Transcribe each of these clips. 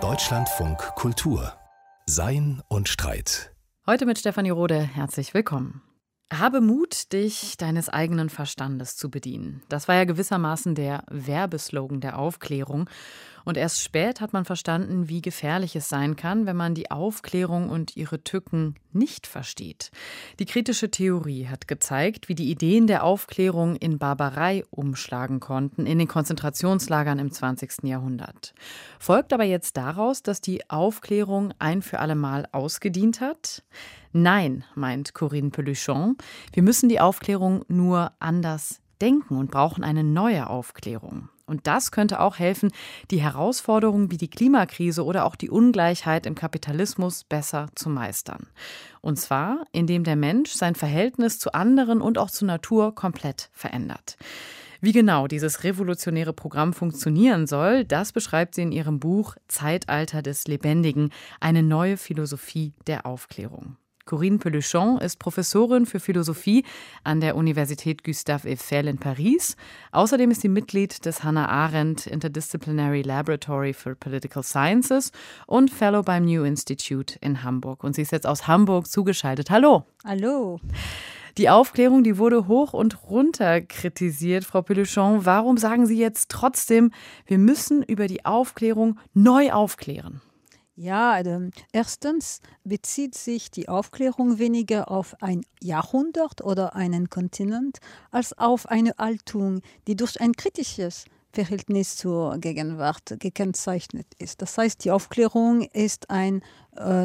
Deutschlandfunk Kultur Sein und Streit. Heute mit Stefanie Rode. Herzlich willkommen. Habe Mut, dich deines eigenen Verstandes zu bedienen. Das war ja gewissermaßen der Werbeslogan der Aufklärung. Und erst spät hat man verstanden, wie gefährlich es sein kann, wenn man die Aufklärung und ihre Tücken nicht versteht. Die kritische Theorie hat gezeigt, wie die Ideen der Aufklärung in Barbarei umschlagen konnten in den Konzentrationslagern im 20. Jahrhundert. Folgt aber jetzt daraus, dass die Aufklärung ein für allemal ausgedient hat? Nein, meint Corinne Peluchon, wir müssen die Aufklärung nur anders denken und brauchen eine neue Aufklärung. Und das könnte auch helfen, die Herausforderungen wie die Klimakrise oder auch die Ungleichheit im Kapitalismus besser zu meistern. Und zwar, indem der Mensch sein Verhältnis zu anderen und auch zur Natur komplett verändert. Wie genau dieses revolutionäre Programm funktionieren soll, das beschreibt sie in ihrem Buch Zeitalter des Lebendigen, eine neue Philosophie der Aufklärung. Corinne Peluchon ist Professorin für Philosophie an der Universität Gustave Eiffel in Paris. Außerdem ist sie Mitglied des Hannah Arendt Interdisciplinary Laboratory for Political Sciences und Fellow beim New Institute in Hamburg. Und sie ist jetzt aus Hamburg zugeschaltet. Hallo. Hallo. Die Aufklärung, die wurde hoch und runter kritisiert, Frau Peluchon. Warum sagen Sie jetzt trotzdem, wir müssen über die Aufklärung neu aufklären? Ja, also erstens bezieht sich die Aufklärung weniger auf ein Jahrhundert oder einen Kontinent als auf eine Haltung, die durch ein kritisches Verhältnis zur Gegenwart gekennzeichnet ist. Das heißt, die Aufklärung ist ein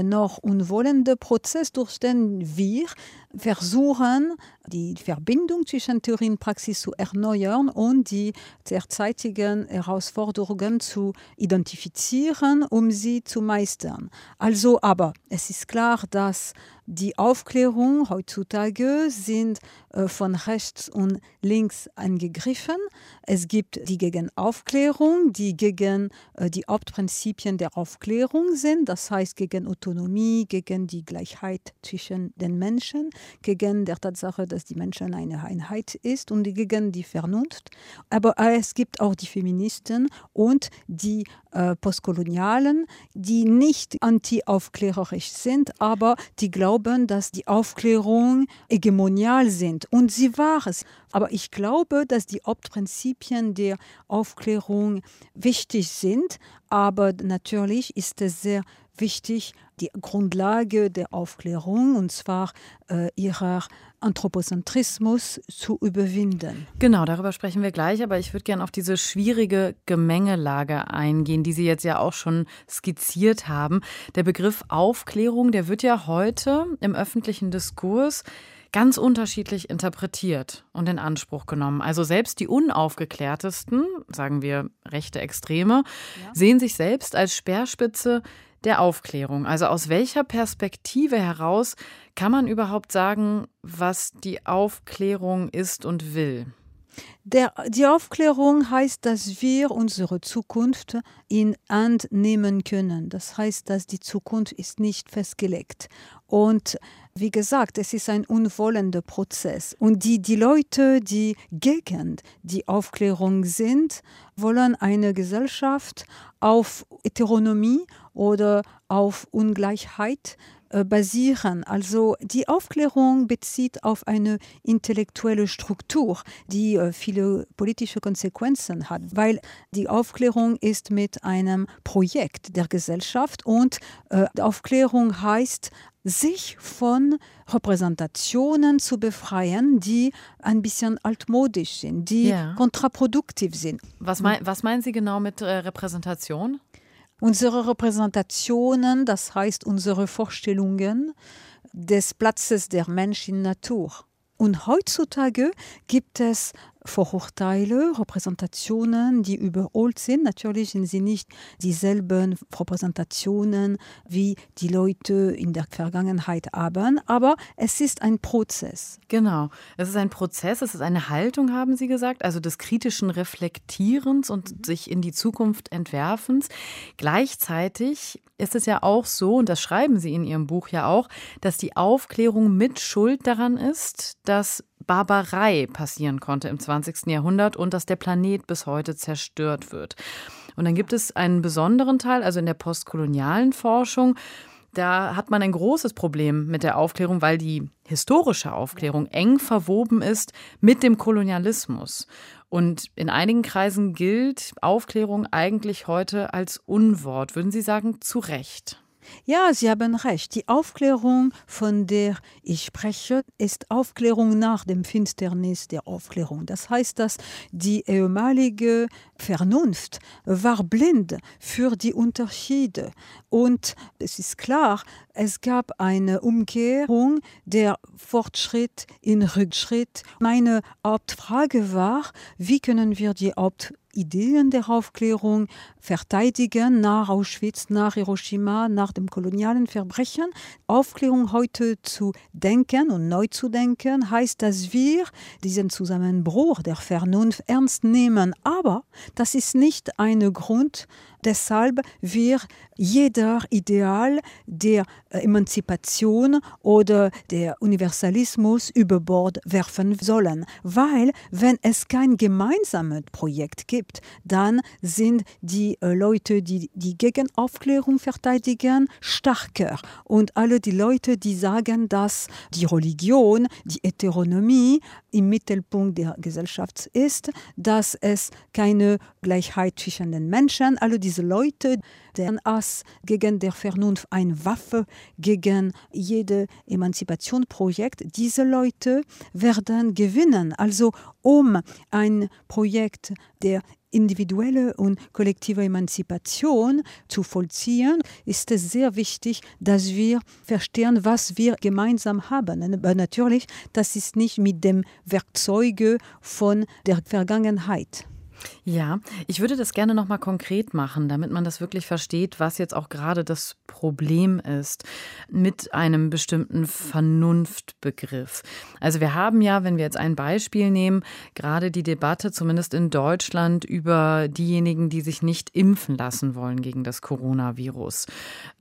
noch unwollender Prozess, durch den wir versuchen, die Verbindung zwischen Theorie und Praxis zu erneuern und die derzeitigen Herausforderungen zu identifizieren, um sie zu meistern. Also aber, es ist klar, dass die Aufklärung heutzutage sind äh, von rechts und links angegriffen. Es gibt die gegen Aufklärung, die gegen äh, die Hauptprinzipien der Aufklärung sind, das heißt gegen Autonomie, gegen die Gleichheit zwischen den Menschen, gegen der Tatsache, dass die Menschen eine Einheit ist und gegen die Vernunft. Aber es gibt auch die Feministen und die äh, Postkolonialen, die nicht anti-aufklärerisch sind, aber die glauben, dass die Aufklärung hegemonial sind. Und sie war es. Aber ich glaube, dass die Hauptprinzipien der Aufklärung wichtig sind. Aber natürlich ist es sehr wichtig, die Grundlage der Aufklärung, und zwar äh, ihrer Anthropozentrismus zu überwinden. Genau, darüber sprechen wir gleich, aber ich würde gerne auf diese schwierige Gemengelage eingehen, die Sie jetzt ja auch schon skizziert haben. Der Begriff Aufklärung, der wird ja heute im öffentlichen Diskurs ganz unterschiedlich interpretiert und in Anspruch genommen. Also selbst die unaufgeklärtesten, sagen wir rechte Extreme, ja. sehen sich selbst als Speerspitze der Aufklärung. Also aus welcher Perspektive heraus kann man überhaupt sagen, was die Aufklärung ist und will? Der, die Aufklärung heißt, dass wir unsere Zukunft in Hand nehmen können. Das heißt, dass die Zukunft ist nicht festgelegt. Und wie gesagt, es ist ein unwollender Prozess. Und die, die Leute, die gegen die Aufklärung sind, wollen eine Gesellschaft auf Heteronomie oder auf Ungleichheit basieren. Also die Aufklärung bezieht auf eine intellektuelle Struktur, die äh, viele politische Konsequenzen hat, weil die Aufklärung ist mit einem Projekt der Gesellschaft und äh, Aufklärung heißt sich von Repräsentationen zu befreien, die ein bisschen altmodisch sind, die ja. kontraproduktiv sind. Was, mein, was meinen Sie genau mit äh, Repräsentation? Unsere Repräsentationen, das heißt unsere Vorstellungen des Platzes der Mensch in Natur. Und heutzutage gibt es Vorurteile, Repräsentationen, die überholt sind. Natürlich sind sie nicht dieselben Repräsentationen, wie die Leute in der Vergangenheit haben, aber es ist ein Prozess. Genau, es ist ein Prozess, es ist eine Haltung, haben Sie gesagt, also des kritischen Reflektierens und sich in die Zukunft entwerfens. Gleichzeitig ist es ja auch so, und das schreiben Sie in Ihrem Buch ja auch, dass die Aufklärung mit Schuld daran ist, dass Barbarei passieren konnte im 20. Jahrhundert und dass der Planet bis heute zerstört wird. Und dann gibt es einen besonderen Teil, also in der postkolonialen Forschung, da hat man ein großes Problem mit der Aufklärung, weil die historische Aufklärung eng verwoben ist mit dem Kolonialismus. Und in einigen Kreisen gilt Aufklärung eigentlich heute als Unwort. Würden Sie sagen, zu Recht? Ja, Sie haben recht. Die Aufklärung, von der ich spreche, ist Aufklärung nach dem Finsternis der Aufklärung. Das heißt, dass die ehemalige Vernunft war blind für die Unterschiede. Und es ist klar, es gab eine Umkehrung der Fortschritt in Rückschritt. Meine Hauptfrage war, wie können wir die Haupt Ideen der Aufklärung verteidigen nach Auschwitz, nach Hiroshima, nach dem kolonialen Verbrechen. Aufklärung heute zu denken und neu zu denken, heißt, dass wir diesen Zusammenbruch der Vernunft ernst nehmen. Aber das ist nicht ein Grund, Deshalb wir jeder Ideal der äh, Emanzipation oder der Universalismus über Bord werfen sollen. Weil wenn es kein gemeinsames Projekt gibt, dann sind die äh, Leute, die die Gegenaufklärung verteidigen, stärker. Und alle die Leute, die sagen, dass die Religion, die Heteronomie im Mittelpunkt der Gesellschaft ist, dass es keine Gleichheit zwischen den Menschen, alle diese Leute, deren Ass gegen der Vernunft eine Waffe gegen jede Emanzipationsprojekt, diese Leute werden gewinnen. Also um ein Projekt der individuelle und kollektive Emanzipation zu vollziehen, ist es sehr wichtig, dass wir verstehen, was wir gemeinsam haben. Aber natürlich, das ist nicht mit dem Werkzeuge von der Vergangenheit. Ja, ich würde das gerne noch mal konkret machen, damit man das wirklich versteht, was jetzt auch gerade das Problem ist mit einem bestimmten Vernunftbegriff. Also wir haben ja, wenn wir jetzt ein Beispiel nehmen, gerade die Debatte zumindest in Deutschland über diejenigen, die sich nicht impfen lassen wollen gegen das Coronavirus.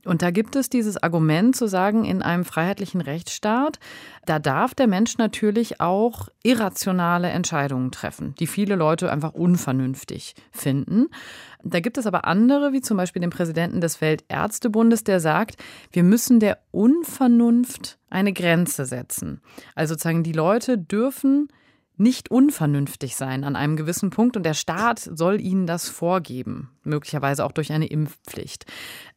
Und da gibt es dieses Argument zu sagen, in einem freiheitlichen Rechtsstaat, da darf der Mensch natürlich auch irrationale Entscheidungen treffen, die viele Leute einfach unvernünftig finden. Da gibt es aber andere, wie zum Beispiel den Präsidenten des Weltärztebundes, der sagt, wir müssen der Unvernunft eine Grenze setzen. Also sozusagen, die Leute dürfen nicht unvernünftig sein an einem gewissen Punkt und der Staat soll ihnen das vorgeben, möglicherweise auch durch eine Impfpflicht.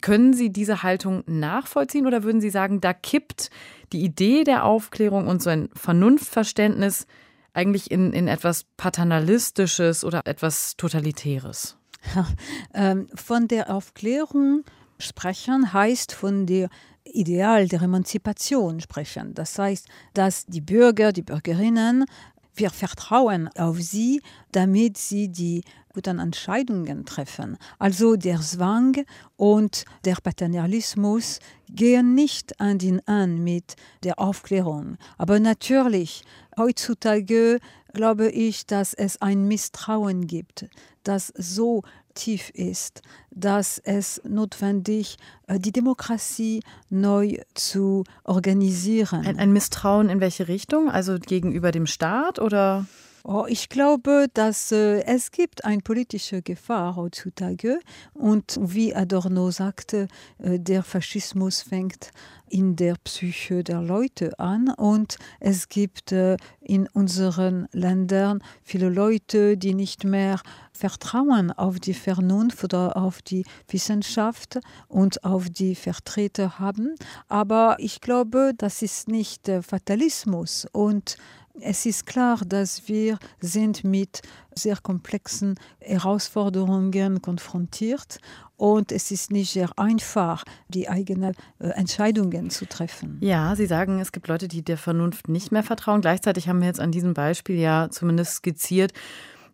Können Sie diese Haltung nachvollziehen oder würden Sie sagen, da kippt die Idee der Aufklärung und so ein Vernunftverständnis eigentlich in, in etwas Paternalistisches oder etwas Totalitäres? Ähm, von der Aufklärung sprechen heißt von der Ideal der Emanzipation sprechen. Das heißt, dass die Bürger, die Bürgerinnen wir vertrauen auf sie, damit sie die guten Entscheidungen treffen. Also der Zwang und der Paternalismus gehen nicht an den an mit der Aufklärung. Aber natürlich, heutzutage glaube ich, dass es ein Misstrauen gibt, das so tief ist, dass es notwendig äh, die Demokratie neu zu organisieren. Ein, ein Misstrauen in welche Richtung? Also gegenüber dem Staat oder? Oh, ich glaube, dass äh, es gibt eine politische Gefahr heutzutage. Und wie Adorno sagte, äh, der Faschismus fängt in der Psyche der Leute an. Und es gibt äh, in unseren Ländern viele Leute, die nicht mehr vertrauen auf die Vernunft oder auf die Wissenschaft und auf die Vertreter haben. Aber ich glaube, das ist nicht Fatalismus. Und es ist klar, dass wir sind mit sehr komplexen Herausforderungen konfrontiert und es ist nicht sehr einfach, die eigenen äh, Entscheidungen zu treffen. Ja, Sie sagen, es gibt Leute, die der Vernunft nicht mehr vertrauen. Gleichzeitig haben wir jetzt an diesem Beispiel ja zumindest skizziert,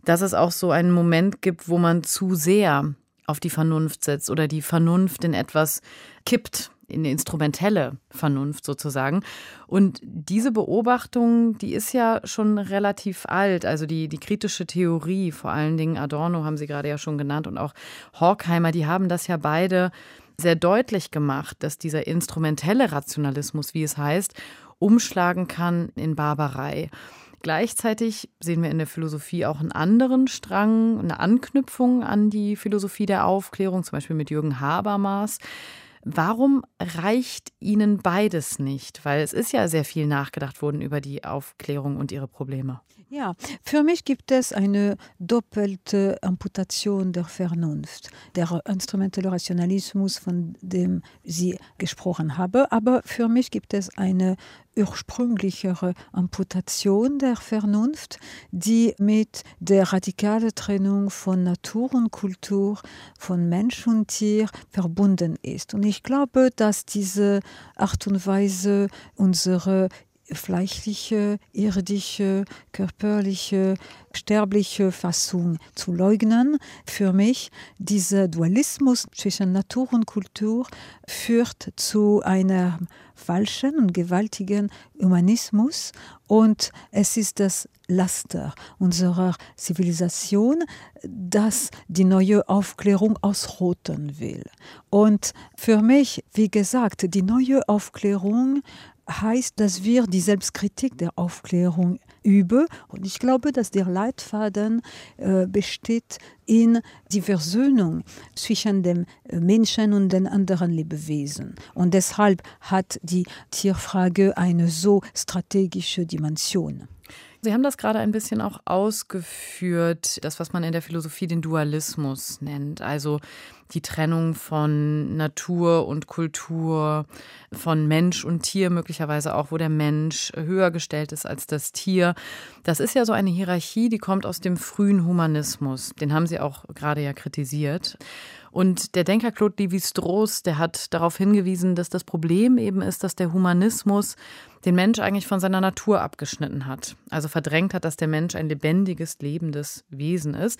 dass es auch so einen Moment gibt, wo man zu sehr auf die Vernunft setzt oder die Vernunft in etwas kippt, in die instrumentelle Vernunft sozusagen. Und diese Beobachtung, die ist ja schon relativ alt. Also die, die kritische Theorie, vor allen Dingen Adorno haben Sie gerade ja schon genannt und auch Horkheimer, die haben das ja beide sehr deutlich gemacht, dass dieser instrumentelle Rationalismus, wie es heißt, umschlagen kann in Barbarei. Gleichzeitig sehen wir in der Philosophie auch einen anderen Strang, eine Anknüpfung an die Philosophie der Aufklärung, zum Beispiel mit Jürgen Habermas. Warum reicht Ihnen beides nicht? Weil es ist ja sehr viel nachgedacht worden über die Aufklärung und ihre Probleme. Ja, für mich gibt es eine doppelte Amputation der Vernunft. Der instrumentelle Rationalismus, von dem Sie gesprochen haben, aber für mich gibt es eine ursprünglichere Amputation der Vernunft, die mit der radikalen Trennung von Natur und Kultur, von Mensch und Tier verbunden ist. Und ich glaube, dass diese Art und Weise unsere fleischliche, irdische, körperliche, sterbliche Fassung zu leugnen. Für mich, dieser Dualismus zwischen Natur und Kultur führt zu einem falschen und gewaltigen Humanismus und es ist das Laster unserer Zivilisation, das die neue Aufklärung ausrotten will. Und für mich, wie gesagt, die neue Aufklärung heißt, dass wir die Selbstkritik der Aufklärung üben. Und ich glaube, dass der Leitfaden äh, besteht in die Versöhnung zwischen dem Menschen und den anderen Lebewesen. Und deshalb hat die Tierfrage eine so strategische Dimension. Sie haben das gerade ein bisschen auch ausgeführt, das, was man in der Philosophie den Dualismus nennt, also die Trennung von Natur und Kultur, von Mensch und Tier möglicherweise auch, wo der Mensch höher gestellt ist als das Tier. Das ist ja so eine Hierarchie, die kommt aus dem frühen Humanismus. Den haben Sie auch gerade ja kritisiert. Und der Denker Claude Lévi-Strauss, der hat darauf hingewiesen, dass das Problem eben ist, dass der Humanismus den Mensch eigentlich von seiner Natur abgeschnitten hat. Also verdrängt hat, dass der Mensch ein lebendiges, lebendes Wesen ist.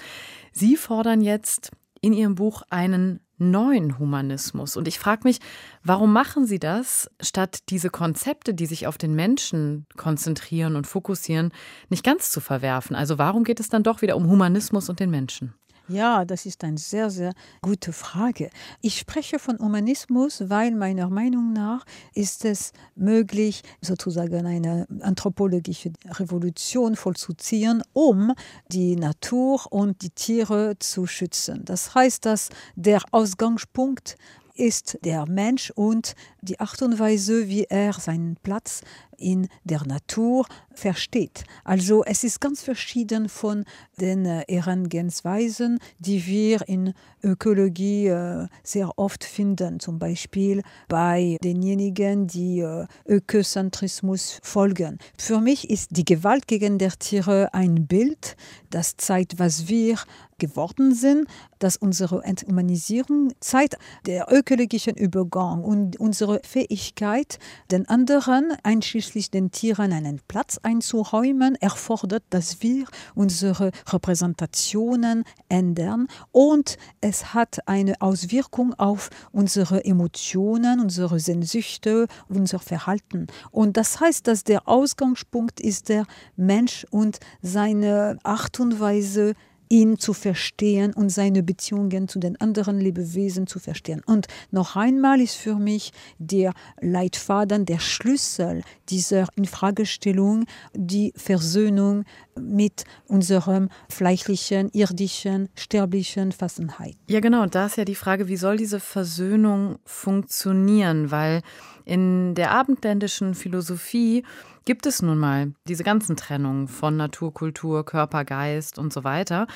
Sie fordern jetzt in Ihrem Buch einen neuen Humanismus. Und ich frage mich, warum machen Sie das, statt diese Konzepte, die sich auf den Menschen konzentrieren und fokussieren, nicht ganz zu verwerfen? Also warum geht es dann doch wieder um Humanismus und den Menschen? Ja, das ist eine sehr, sehr gute Frage. Ich spreche von Humanismus, weil meiner Meinung nach ist es möglich, sozusagen eine anthropologische Revolution vollzuziehen, um die Natur und die Tiere zu schützen. Das heißt, dass der Ausgangspunkt ist der Mensch und die Art und Weise, wie er seinen Platz in der Natur versteht. Also es ist ganz verschieden von den äh, Herangehensweisen, die wir in Ökologie äh, sehr oft finden, zum Beispiel bei denjenigen, die äh, Ökozentrismus folgen. Für mich ist die Gewalt gegen die Tiere ein Bild, das zeigt, was wir geworden sind, dass unsere Enthumanisierung zeigt, der ökologischen Übergang und unsere Fähigkeit, den anderen, einschließlich den Tieren, einen Platz einzuräumen, erfordert, dass wir unsere Repräsentationen ändern und es hat eine Auswirkung auf unsere Emotionen, unsere Sehnsüchte, unser Verhalten. Und das heißt, dass der Ausgangspunkt ist der Mensch und seine Art und Weise, ihn zu verstehen und seine Beziehungen zu den anderen Lebewesen zu verstehen. Und noch einmal ist für mich der Leitfaden, der Schlüssel dieser Infragestellung die Versöhnung mit unserem fleischlichen, irdischen, sterblichen Fassenheit. Ja, genau. Da ist ja die Frage, wie soll diese Versöhnung funktionieren? Weil in der abendländischen Philosophie gibt es nun mal diese ganzen Trennungen von Natur, Kultur, Körper, Geist und so weiter.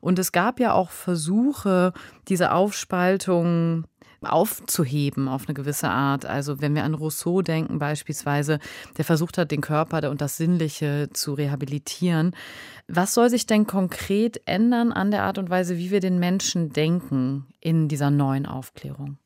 Und es gab ja auch Versuche, diese Aufspaltung aufzuheben auf eine gewisse Art. Also wenn wir an Rousseau denken beispielsweise, der versucht hat, den Körper und das Sinnliche zu rehabilitieren. Was soll sich denn konkret ändern an der Art und Weise, wie wir den Menschen denken in dieser neuen Aufklärung?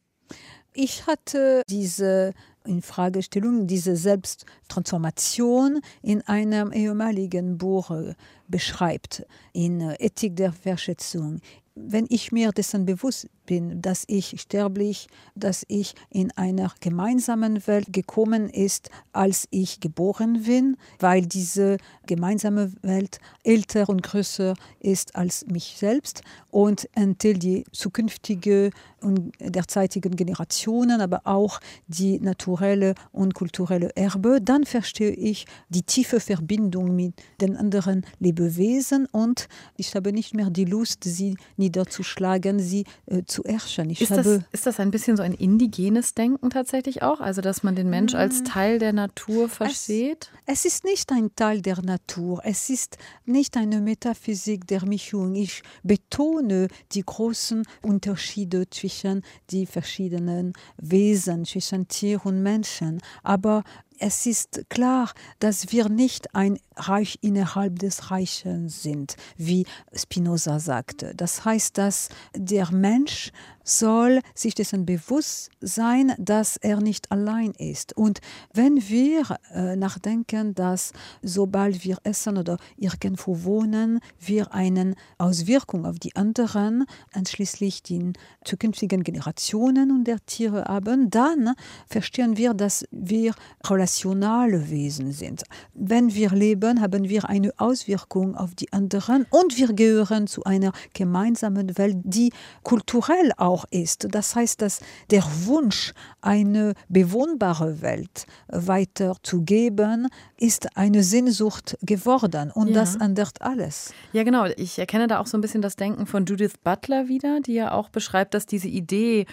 Ich hatte diese in Fragestellung diese Selbsttransformation in einem ehemaligen Buch äh, beschreibt, in äh, Ethik der Wertschätzung. Wenn ich mir dessen bewusst bin, dass ich sterblich, dass ich in einer gemeinsamen Welt gekommen ist, als ich geboren bin, weil diese gemeinsame Welt älter und größer ist als mich selbst. Und enthält die zukünftige und derzeitigen Generationen, aber auch die naturelle und kulturelle Erbe, dann verstehe ich die tiefe Verbindung mit den anderen Lebewesen und ich habe nicht mehr die Lust, sie niederzuschlagen, sie äh, zu herrschen. Ich ist, das, ist das ein bisschen so ein indigenes Denken tatsächlich auch? Also, dass man den Mensch als mm. Teil der Natur versteht? Es, es ist nicht ein Teil der Natur. Es ist nicht eine Metaphysik der Mischung. Ich betone die großen Unterschiede zwischen die verschiedenen Wesen, zwischen Tier und Menschen. Aber es ist klar, dass wir nicht ein Reich innerhalb des Reichen sind, wie Spinoza sagte. Das heißt, dass der Mensch soll sich dessen bewusst sein, dass er nicht allein ist. Und wenn wir äh, nachdenken, dass sobald wir essen oder irgendwo wohnen, wir eine Auswirkung auf die anderen, einschließlich die zukünftigen Generationen und der Tiere haben, dann verstehen wir, dass wir relationale Wesen sind. Wenn wir leben, haben wir eine Auswirkung auf die anderen und wir gehören zu einer gemeinsamen Welt, die kulturell auch auch ist. Das heißt, dass der Wunsch, eine bewohnbare Welt weiterzugeben, ist eine Sehnsucht geworden und ja. das ändert alles. Ja, genau. Ich erkenne da auch so ein bisschen das Denken von Judith Butler wieder, die ja auch beschreibt, dass diese Idee,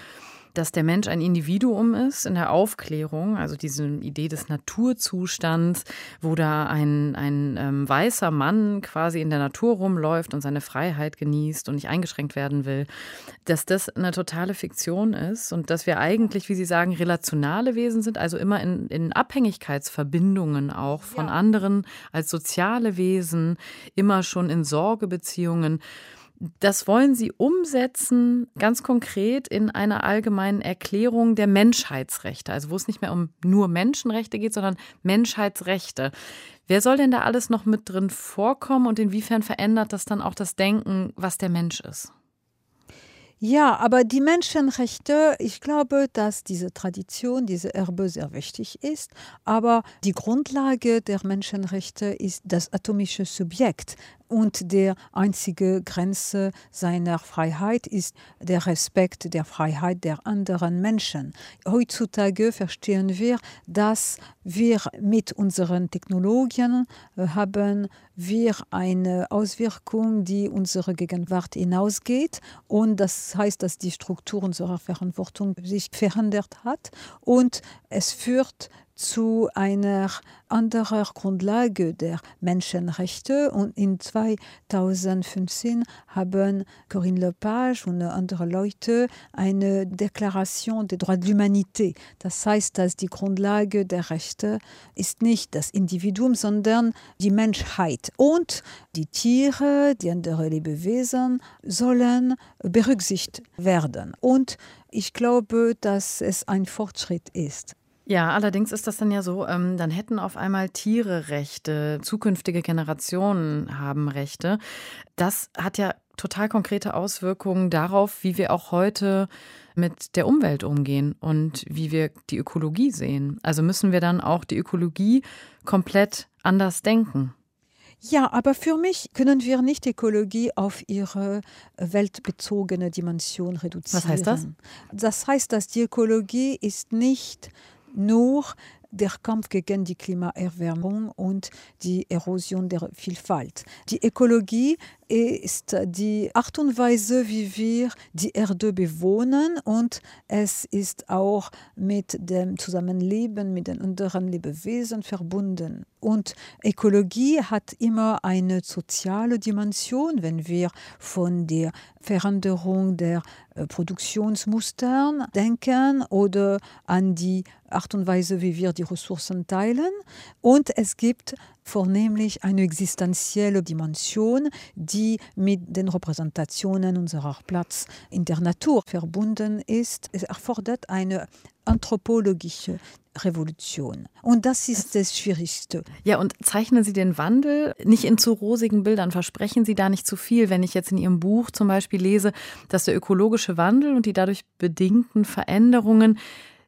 dass der Mensch ein Individuum ist in der Aufklärung, also diese Idee des Naturzustands, wo da ein, ein ähm, weißer Mann quasi in der Natur rumläuft und seine Freiheit genießt und nicht eingeschränkt werden will, dass das eine totale Fiktion ist und dass wir eigentlich, wie Sie sagen, relationale Wesen sind, also immer in, in Abhängigkeitsverbindungen auch von ja. anderen als soziale Wesen, immer schon in Sorgebeziehungen. Das wollen Sie umsetzen, ganz konkret in einer allgemeinen Erklärung der Menschheitsrechte, also wo es nicht mehr um nur Menschenrechte geht, sondern Menschheitsrechte. Wer soll denn da alles noch mit drin vorkommen und inwiefern verändert das dann auch das Denken, was der Mensch ist? Ja, aber die Menschenrechte, ich glaube, dass diese Tradition, diese Erbe sehr wichtig ist. Aber die Grundlage der Menschenrechte ist das atomische Subjekt. Und der einzige Grenze seiner Freiheit ist der Respekt der Freiheit der anderen Menschen. Heutzutage verstehen wir, dass wir mit unseren Technologien äh, haben wir eine Auswirkung, die unsere Gegenwart hinausgeht. Und das heißt, dass die Struktur unserer Verantwortung sich verändert hat. Und es führt zu einer anderen Grundlage der Menschenrechte. Und in 2015 haben Corinne Lepage und andere Leute eine Deklaration des droits de l'humanité. Das heißt, dass die Grundlage der Rechte ist nicht das Individuum, sondern die Menschheit. Und die Tiere, die anderen Lebewesen sollen berücksichtigt werden. Und ich glaube, dass es ein Fortschritt ist. Ja, allerdings ist das dann ja so, ähm, dann hätten auf einmal Tiere Rechte, zukünftige Generationen haben Rechte. Das hat ja total konkrete Auswirkungen darauf, wie wir auch heute mit der Umwelt umgehen und wie wir die Ökologie sehen. Also müssen wir dann auch die Ökologie komplett anders denken. Ja, aber für mich können wir nicht Ökologie auf ihre weltbezogene Dimension reduzieren. Was heißt das? Das heißt, dass die Ökologie ist nicht nur der Kampf gegen die Klimaerwärmung und die Erosion der Vielfalt. Die Ökologie ist die Art und Weise, wie wir die Erde bewohnen und es ist auch mit dem Zusammenleben mit den anderen Lebewesen verbunden. Und Ökologie hat immer eine soziale Dimension, wenn wir von der Veränderung der äh, Produktionsmustern denken oder an die Art und Weise, wie wir die Ressourcen teilen. Und es gibt vornehmlich eine existenzielle Dimension, die mit den Repräsentationen unserer Platz in der Natur verbunden ist. Es erfordert eine anthropologische Revolution. Und das ist das Schwierigste. Ja, und zeichnen Sie den Wandel nicht in zu rosigen Bildern? Versprechen Sie da nicht zu viel? Wenn ich jetzt in Ihrem Buch zum Beispiel lese, dass der ökologische Wandel und die dadurch bedingten Veränderungen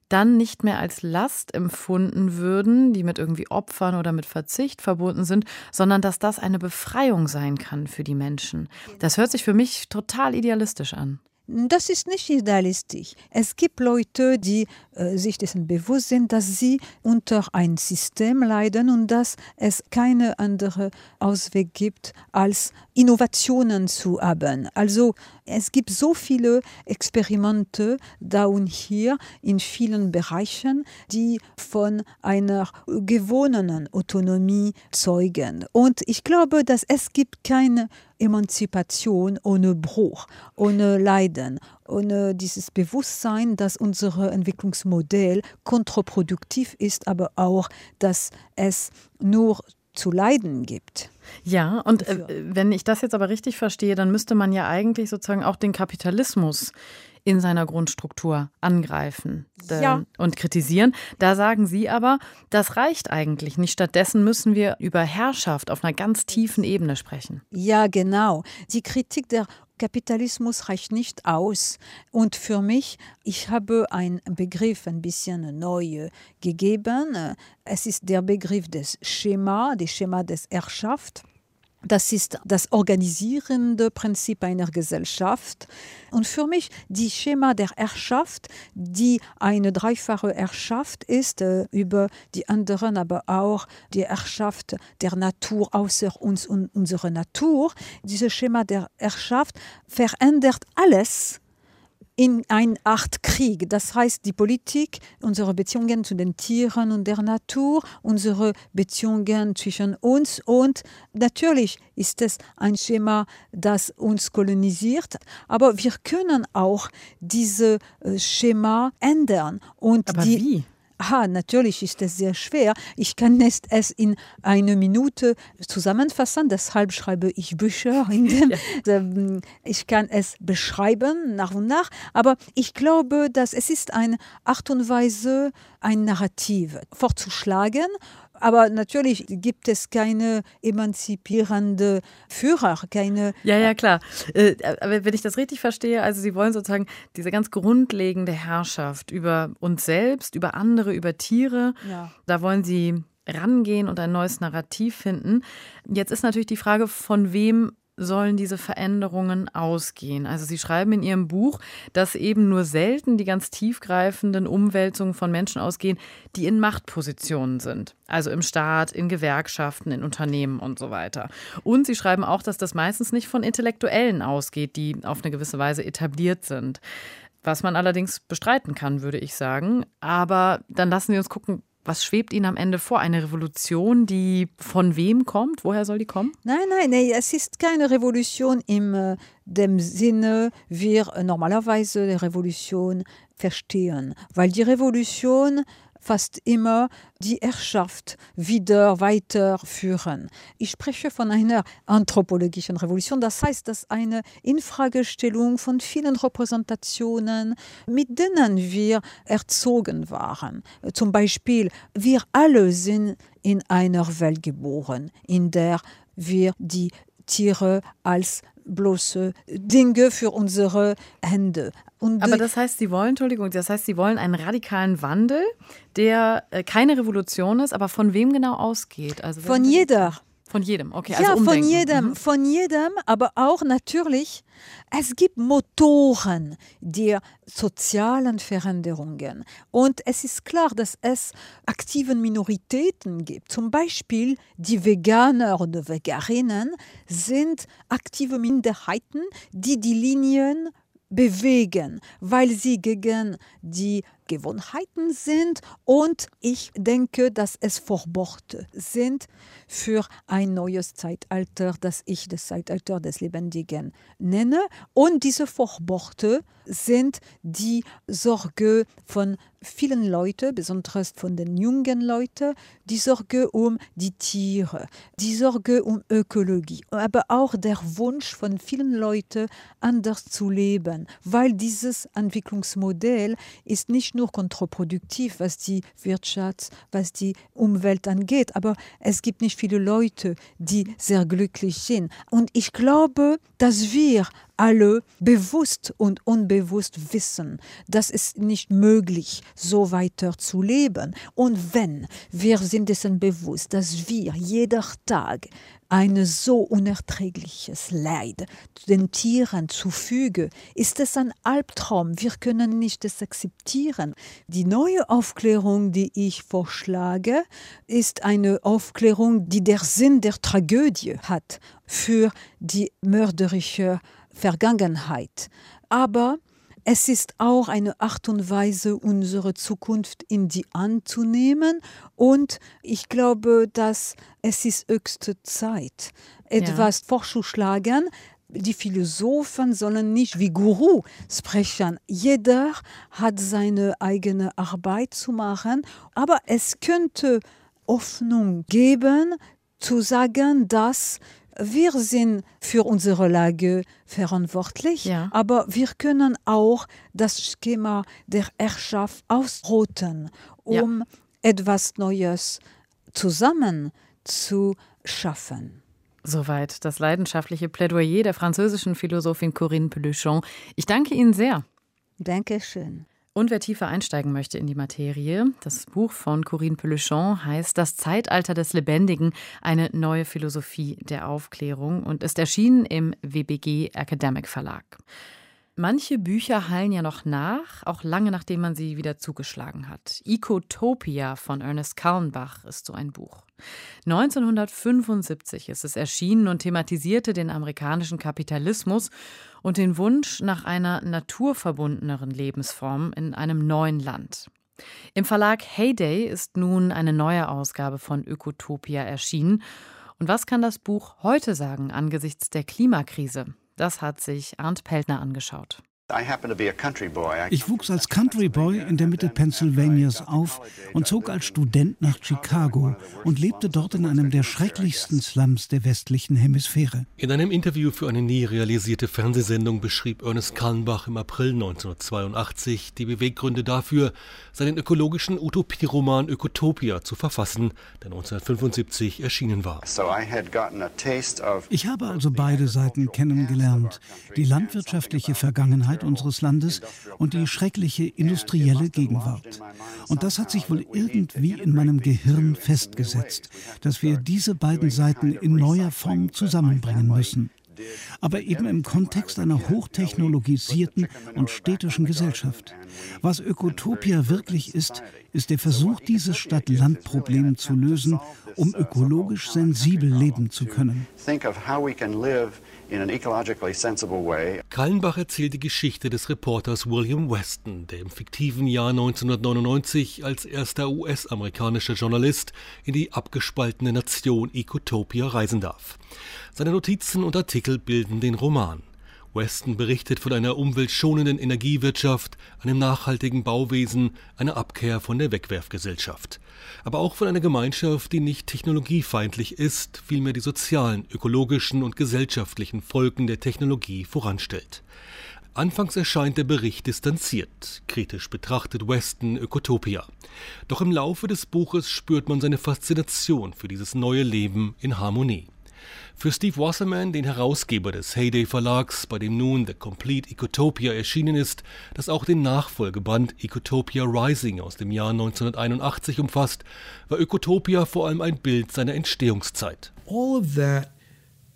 dann nicht mehr als Last empfunden würden, die mit irgendwie Opfern oder mit Verzicht verbunden sind, sondern dass das eine Befreiung sein kann für die Menschen. Das hört sich für mich total idealistisch an. Das ist nicht idealistisch. Es gibt Leute, die äh, sich dessen bewusst sind, dass sie unter ein System leiden und dass es keine andere Ausweg gibt, als Innovationen zu haben. Also es gibt so viele Experimente da und hier in vielen Bereichen, die von einer gewonnenen Autonomie zeugen. Und ich glaube, dass es gibt keine Emanzipation ohne Bruch, ohne Leiden, ohne dieses Bewusstsein, dass unser Entwicklungsmodell kontraproduktiv ist, aber auch, dass es nur zu leiden gibt. Ja, und äh, wenn ich das jetzt aber richtig verstehe, dann müsste man ja eigentlich sozusagen auch den Kapitalismus in seiner Grundstruktur angreifen äh, ja. und kritisieren. Da sagen Sie aber, das reicht eigentlich nicht. Stattdessen müssen wir über Herrschaft auf einer ganz tiefen Ebene sprechen. Ja, genau. Die Kritik der Kapitalismus reicht nicht aus. Und für mich, ich habe einen Begriff ein bisschen neu gegeben. Es ist der Begriff des Schema, des Schema des Herrschaft. Das ist das organisierende Prinzip einer Gesellschaft. Und für mich die Schema der Herrschaft, die eine dreifache Herrschaft ist äh, über die anderen, aber auch die Herrschaft der Natur außer uns und unsere Natur. Dieses Schema der Herrschaft verändert alles, in eine Art Krieg. Das heißt, die Politik, unsere Beziehungen zu den Tieren und der Natur, unsere Beziehungen zwischen uns und natürlich ist es ein Schema, das uns kolonisiert, aber wir können auch dieses äh, Schema ändern. Und aber die, wie? Ah, natürlich ist es sehr schwer. Ich kann nicht es in eine Minute zusammenfassen, deshalb schreibe ich Bücher. Ja. Ich kann es beschreiben nach und nach, aber ich glaube, dass es ist eine Art und Weise, ein Narrativ vorzuschlagen aber natürlich gibt es keine emanzipierende Führer, keine. Ja, ja, klar. Äh, aber wenn ich das richtig verstehe, also Sie wollen sozusagen diese ganz grundlegende Herrschaft über uns selbst, über andere, über Tiere, ja. da wollen Sie rangehen und ein neues Narrativ finden. Jetzt ist natürlich die Frage, von wem sollen diese Veränderungen ausgehen? Also Sie schreiben in Ihrem Buch, dass eben nur selten die ganz tiefgreifenden Umwälzungen von Menschen ausgehen, die in Machtpositionen sind. Also im Staat, in Gewerkschaften, in Unternehmen und so weiter. Und Sie schreiben auch, dass das meistens nicht von Intellektuellen ausgeht, die auf eine gewisse Weise etabliert sind. Was man allerdings bestreiten kann, würde ich sagen. Aber dann lassen Sie uns gucken, was schwebt Ihnen am Ende vor? Eine Revolution, die von wem kommt? Woher soll die kommen? Nein, nein, nein es ist keine Revolution im äh, dem Sinne, wir normalerweise die Revolution verstehen. Weil die Revolution fast immer die Herrschaft wieder weiterführen. Ich spreche von einer anthropologischen Revolution, das heißt, dass eine Infragestellung von vielen Repräsentationen, mit denen wir erzogen waren. Zum Beispiel, wir alle sind in einer Welt geboren, in der wir die Tiere als bloße Dinge für unsere Hände. Und Aber das heißt, Sie wollen, Entschuldigung, das heißt, Sie wollen einen radikalen Wandel, der äh, keine Revolution ist, aber von wem genau ausgeht? Also von jeder. Von jedem, okay. Also ja, von jedem, mhm. von jedem, aber auch natürlich, es gibt Motoren der sozialen Veränderungen. Und es ist klar, dass es aktiven Minoritäten gibt. Zum Beispiel die Veganer oder Veganerinnen sind aktive Minderheiten, die die Linien bewegen, weil sie gegen die Gewohnheiten sind und ich denke, dass es Vorbote sind für ein neues Zeitalter, das ich das Zeitalter des Lebendigen nenne. Und diese Vorbote sind die Sorge von vielen Leuten, besonders von den jungen Leuten, die Sorge um die Tiere, die Sorge um Ökologie, aber auch der Wunsch von vielen Leuten, anders zu leben, weil dieses Entwicklungsmodell ist nicht nur kontraproduktiv, was die Wirtschaft, was die Umwelt angeht, aber es gibt nicht viele Leute, die sehr glücklich sind. Und ich glaube, dass wir alle bewusst und unbewusst wissen, dass es nicht möglich, so weiter zu leben. Und wenn wir sind dessen bewusst, dass wir jeder Tag ein so unerträgliches Leid den Tieren zufüge, ist es ein Albtraum. Wir können nicht das akzeptieren. Die neue Aufklärung, die ich vorschlage, ist eine Aufklärung, die der Sinn der Tragödie hat für die mörderische Vergangenheit. Aber es ist auch eine Art und Weise, unsere Zukunft in die anzunehmen. Und ich glaube, dass es ist höchste Zeit, etwas ja. vorzuschlagen. Die Philosophen sollen nicht wie Guru sprechen. Jeder hat seine eigene Arbeit zu machen. Aber es könnte Hoffnung geben, zu sagen, dass wir sind für unsere Lage verantwortlich, ja. aber wir können auch das Schema der Herrschaft ausroten, um ja. etwas Neues zusammen zu schaffen. Soweit das leidenschaftliche Plädoyer der französischen Philosophin Corinne Peluchon. Ich danke Ihnen sehr. Dankeschön. Und wer tiefer einsteigen möchte in die Materie, das Buch von Corinne Peluchon heißt Das Zeitalter des Lebendigen, eine neue Philosophie der Aufklärung und ist erschienen im WBG Academic Verlag. Manche Bücher hallen ja noch nach, auch lange nachdem man sie wieder zugeschlagen hat. Ecotopia von Ernest Kallenbach ist so ein Buch. 1975 ist es erschienen und thematisierte den amerikanischen Kapitalismus und den Wunsch nach einer naturverbundeneren Lebensform in einem neuen Land. Im Verlag Heyday ist nun eine neue Ausgabe von Ökotopia erschienen. Und was kann das Buch heute sagen angesichts der Klimakrise? Das hat sich Arndt Peltner angeschaut. Ich wuchs als Country Boy in der Mitte Pennsylvanias auf und zog als Student nach Chicago und lebte dort in einem der schrecklichsten Slums der westlichen Hemisphäre. In einem Interview für eine nie realisierte Fernsehsendung beschrieb Ernest Kallenbach im April 1982 die Beweggründe dafür, seinen ökologischen Utopieroman Ökotopia zu verfassen, der 1975 erschienen war. Ich habe also beide Seiten kennengelernt, die landwirtschaftliche Vergangenheit Vergangenheit unseres Landes und die schreckliche industrielle Gegenwart. Und das hat sich wohl irgendwie in meinem Gehirn festgesetzt, dass wir diese beiden Seiten in neuer Form zusammenbringen müssen aber eben im Kontext einer hochtechnologisierten und städtischen Gesellschaft. Was Ökotopia wirklich ist, ist der Versuch, dieses Stadt-Land-Problem zu lösen, um ökologisch sensibel leben zu können. Kallenbach erzählt die Geschichte des Reporters William Weston, der im fiktiven Jahr 1999 als erster US-amerikanischer Journalist in die abgespaltene Nation Ecotopia reisen darf. Seine Notizen und Artikel bilden den Roman. Weston berichtet von einer umweltschonenden Energiewirtschaft, einem nachhaltigen Bauwesen, einer Abkehr von der Wegwerfgesellschaft. Aber auch von einer Gemeinschaft, die nicht technologiefeindlich ist, vielmehr die sozialen, ökologischen und gesellschaftlichen Folgen der Technologie voranstellt. Anfangs erscheint der Bericht distanziert. Kritisch betrachtet Weston Ökotopia. Doch im Laufe des Buches spürt man seine Faszination für dieses neue Leben in Harmonie. Für Steve Wasserman, den Herausgeber des Heyday Verlags, bei dem nun The Complete Ecotopia erschienen ist, das auch den Nachfolgeband Ecotopia Rising aus dem Jahr 1981 umfasst, war Ecotopia vor allem ein Bild seiner Entstehungszeit. All of that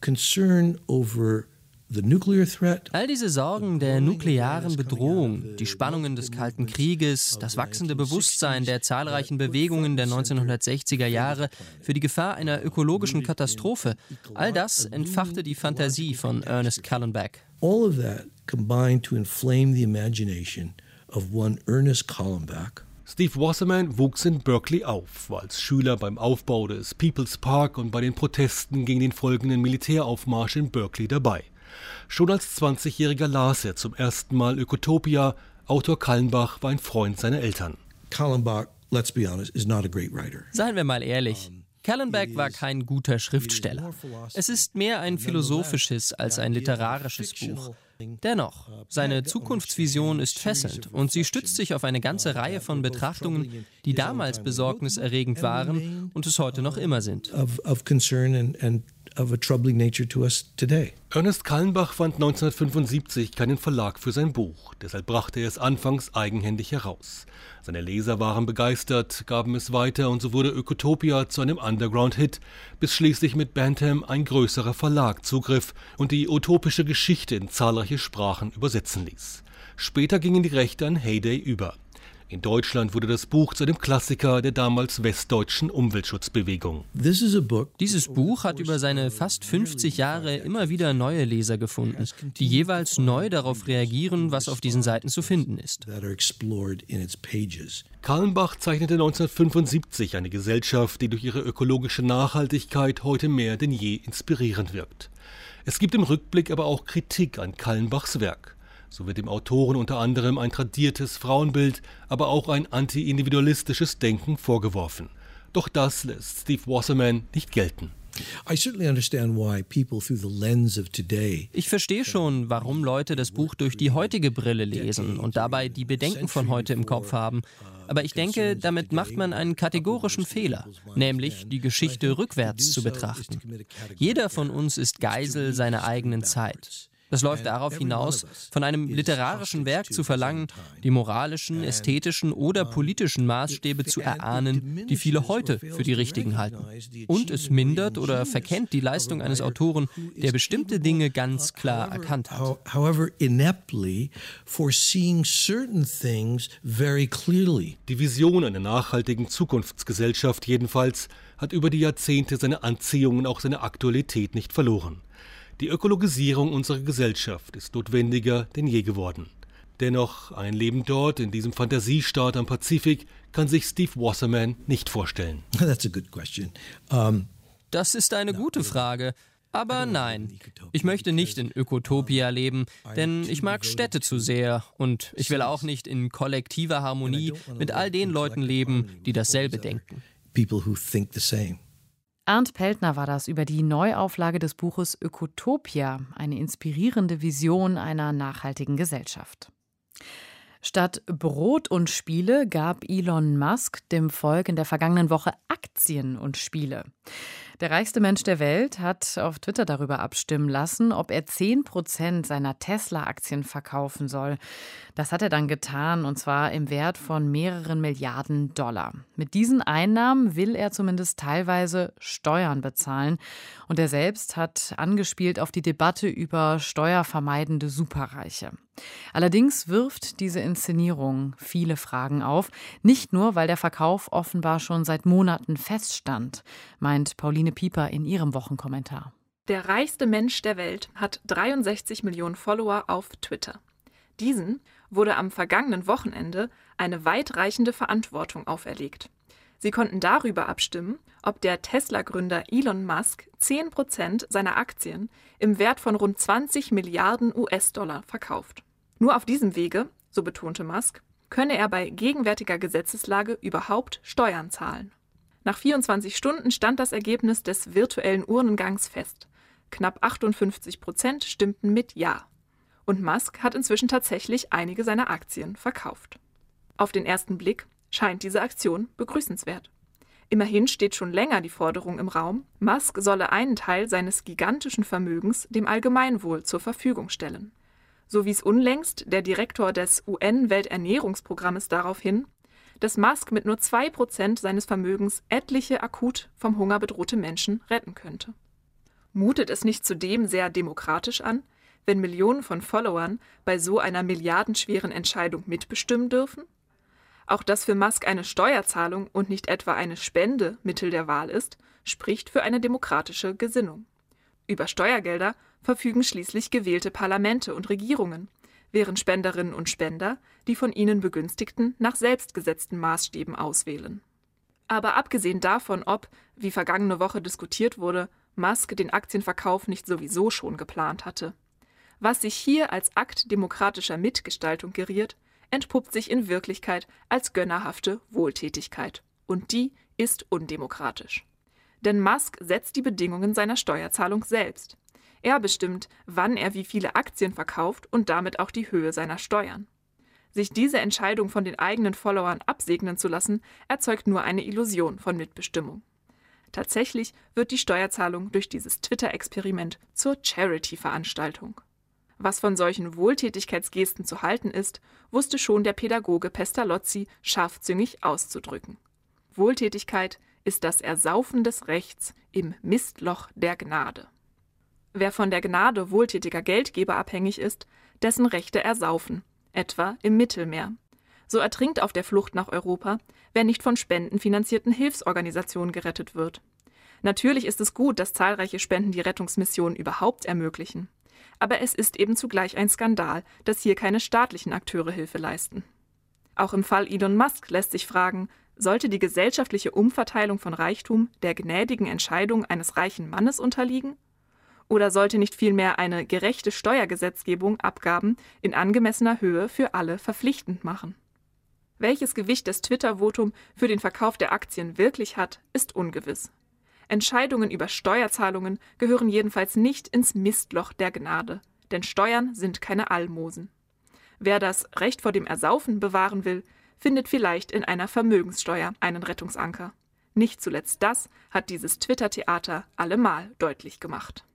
concern over All diese Sorgen der nuklearen Bedrohung, die Spannungen des Kalten Krieges, das wachsende Bewusstsein der zahlreichen Bewegungen der 1960er Jahre für die Gefahr einer ökologischen Katastrophe, all das entfachte die Fantasie von Ernest Callenbeck. All of that combined to inflame the imagination of one Ernest Kallenbach. Steve Wasserman wuchs in Berkeley auf, war als Schüler beim Aufbau des People's Park und bei den Protesten gegen den folgenden Militäraufmarsch in Berkeley dabei. Schon als 20-Jähriger las er zum ersten Mal Ökotopia. Autor Kallenbach war ein Freund seiner Eltern. Kallenbach, let's be honest, is not a great writer. Seien wir mal ehrlich. Callenberg war kein guter Schriftsteller. Es ist mehr ein philosophisches als ein literarisches Buch. Dennoch, seine Zukunftsvision ist fesselnd und sie stützt sich auf eine ganze Reihe von Betrachtungen, die damals besorgniserregend waren und es heute noch immer sind. Ernest Kallenbach fand 1975 keinen Verlag für sein Buch, deshalb brachte er es anfangs eigenhändig heraus. Seine Leser waren begeistert, gaben es weiter und so wurde Ökotopia zu einem Underground-Hit, bis schließlich mit Bantam ein größerer Verlag zugriff und die utopische Geschichte in zahlreiche Sprachen übersetzen ließ. Später gingen die Rechte an Heyday über. In Deutschland wurde das Buch zu einem Klassiker der damals westdeutschen Umweltschutzbewegung. Dieses Buch hat über seine fast 50 Jahre immer wieder neue Leser gefunden, die jeweils neu darauf reagieren, was auf diesen Seiten zu finden ist. Kallenbach zeichnete 1975 eine Gesellschaft, die durch ihre ökologische Nachhaltigkeit heute mehr denn je inspirierend wirkt. Es gibt im Rückblick aber auch Kritik an Kallenbachs Werk. So wird dem Autoren unter anderem ein tradiertes Frauenbild, aber auch ein anti-individualistisches Denken vorgeworfen. Doch das lässt Steve Wasserman nicht gelten. Ich verstehe schon, warum Leute das Buch durch die heutige Brille lesen und dabei die Bedenken von heute im Kopf haben. Aber ich denke, damit macht man einen kategorischen Fehler, nämlich die Geschichte rückwärts zu betrachten. Jeder von uns ist Geisel seiner eigenen Zeit. Das läuft darauf hinaus, von einem literarischen Werk zu verlangen, die moralischen, ästhetischen oder politischen Maßstäbe zu erahnen, die viele heute für die richtigen halten. Und es mindert oder verkennt die Leistung eines Autoren, der bestimmte Dinge ganz klar erkannt hat. Die Vision einer nachhaltigen Zukunftsgesellschaft jedenfalls hat über die Jahrzehnte seine Anziehung und auch seine Aktualität nicht verloren. Die Ökologisierung unserer Gesellschaft ist notwendiger denn je geworden. Dennoch, ein Leben dort, in diesem Fantasiestaat am Pazifik, kann sich Steve Wasserman nicht vorstellen. das ist eine gute Frage. Aber nein, ich möchte nicht in Ökotopia leben, denn ich mag Städte zu sehr und ich will auch nicht in kollektiver Harmonie mit all den Leuten leben, die dasselbe denken. People who think the same. Arndt Peltner war das über die Neuauflage des Buches Ökotopia, eine inspirierende Vision einer nachhaltigen Gesellschaft. Statt Brot und Spiele gab Elon Musk dem Volk in der vergangenen Woche Aktien und Spiele. Der reichste Mensch der Welt hat auf Twitter darüber abstimmen lassen, ob er 10 Prozent seiner Tesla-Aktien verkaufen soll. Das hat er dann getan, und zwar im Wert von mehreren Milliarden Dollar. Mit diesen Einnahmen will er zumindest teilweise Steuern bezahlen. Und er selbst hat angespielt auf die Debatte über steuervermeidende Superreiche. Allerdings wirft diese Inszenierung viele Fragen auf, nicht nur, weil der Verkauf offenbar schon seit Monaten feststand, meint Pauline Pieper in ihrem Wochenkommentar. Der reichste Mensch der Welt hat 63 Millionen Follower auf Twitter. Diesen wurde am vergangenen Wochenende eine weitreichende Verantwortung auferlegt. Sie konnten darüber abstimmen, ob der Tesla-Gründer Elon Musk 10 Prozent seiner Aktien im Wert von rund 20 Milliarden US-Dollar verkauft. Nur auf diesem Wege, so betonte Musk, könne er bei gegenwärtiger Gesetzeslage überhaupt Steuern zahlen. Nach 24 Stunden stand das Ergebnis des virtuellen Urnengangs fest. Knapp 58 Prozent stimmten mit Ja. Und Musk hat inzwischen tatsächlich einige seiner Aktien verkauft. Auf den ersten Blick scheint diese Aktion begrüßenswert. Immerhin steht schon länger die Forderung im Raum, Musk solle einen Teil seines gigantischen Vermögens dem Allgemeinwohl zur Verfügung stellen so wies unlängst der Direktor des UN-Welternährungsprogrammes darauf hin, dass Musk mit nur zwei Prozent seines Vermögens etliche akut vom Hunger bedrohte Menschen retten könnte. Mutet es nicht zudem sehr demokratisch an, wenn Millionen von Followern bei so einer milliardenschweren Entscheidung mitbestimmen dürfen? Auch dass für Musk eine Steuerzahlung und nicht etwa eine Spende Mittel der Wahl ist, spricht für eine demokratische Gesinnung. Über Steuergelder verfügen schließlich gewählte Parlamente und Regierungen, während Spenderinnen und Spender die von ihnen Begünstigten nach selbstgesetzten Maßstäben auswählen. Aber abgesehen davon, ob, wie vergangene Woche diskutiert wurde, Musk den Aktienverkauf nicht sowieso schon geplant hatte. Was sich hier als Akt demokratischer Mitgestaltung geriert, entpuppt sich in Wirklichkeit als gönnerhafte Wohltätigkeit. Und die ist undemokratisch. Denn Musk setzt die Bedingungen seiner Steuerzahlung selbst. Er bestimmt, wann er wie viele Aktien verkauft und damit auch die Höhe seiner Steuern. Sich diese Entscheidung von den eigenen Followern absegnen zu lassen, erzeugt nur eine Illusion von Mitbestimmung. Tatsächlich wird die Steuerzahlung durch dieses Twitter-Experiment zur Charity-Veranstaltung. Was von solchen Wohltätigkeitsgesten zu halten ist, wusste schon der Pädagoge Pestalozzi scharfzüngig auszudrücken. Wohltätigkeit ist das Ersaufen des Rechts im Mistloch der Gnade. Wer von der Gnade wohltätiger Geldgeber abhängig ist, dessen Rechte ersaufen, etwa im Mittelmeer. So ertrinkt auf der Flucht nach Europa, wer nicht von spendenfinanzierten Hilfsorganisationen gerettet wird. Natürlich ist es gut, dass zahlreiche Spenden die Rettungsmission überhaupt ermöglichen. Aber es ist eben zugleich ein Skandal, dass hier keine staatlichen Akteure Hilfe leisten. Auch im Fall Elon Musk lässt sich fragen, sollte die gesellschaftliche Umverteilung von Reichtum der gnädigen Entscheidung eines reichen Mannes unterliegen? Oder sollte nicht vielmehr eine gerechte Steuergesetzgebung Abgaben in angemessener Höhe für alle verpflichtend machen? Welches Gewicht das Twitter-Votum für den Verkauf der Aktien wirklich hat, ist ungewiss. Entscheidungen über Steuerzahlungen gehören jedenfalls nicht ins Mistloch der Gnade, denn Steuern sind keine Almosen. Wer das Recht vor dem Ersaufen bewahren will, findet vielleicht in einer Vermögenssteuer einen Rettungsanker. Nicht zuletzt das hat dieses Twitter-Theater allemal deutlich gemacht.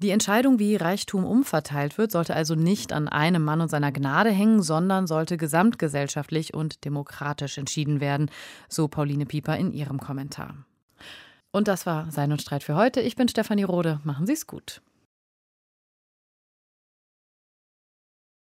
Die Entscheidung, wie Reichtum umverteilt wird, sollte also nicht an einem Mann und seiner Gnade hängen, sondern sollte gesamtgesellschaftlich und demokratisch entschieden werden, so Pauline Pieper in ihrem Kommentar. Und das war Sein und Streit für heute. Ich bin Stefanie Rode. Machen Sie es gut.